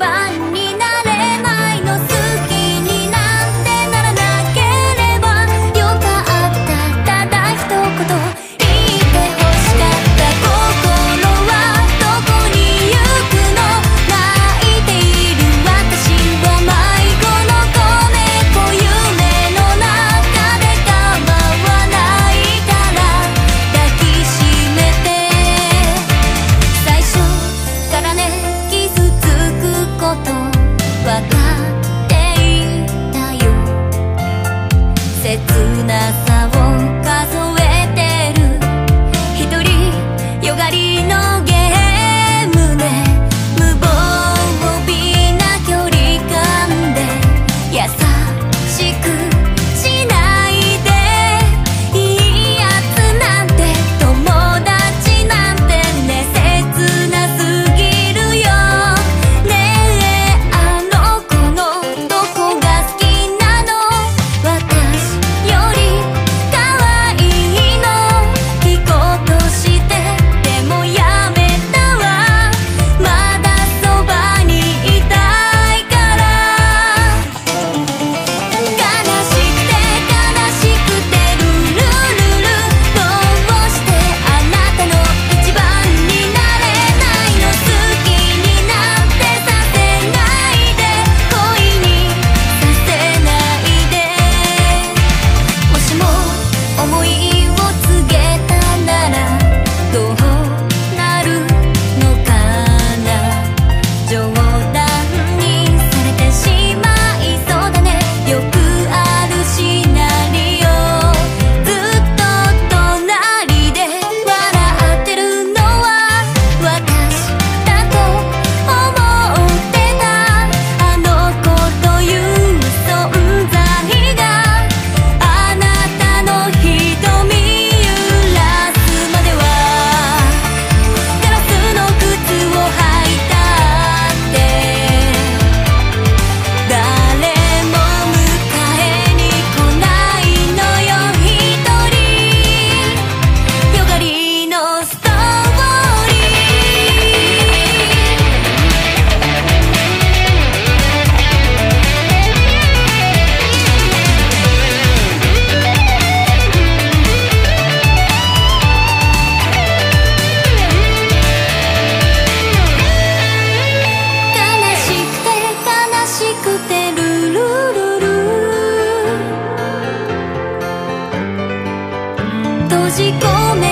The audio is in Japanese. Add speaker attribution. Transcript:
Speaker 1: van 閉じ込め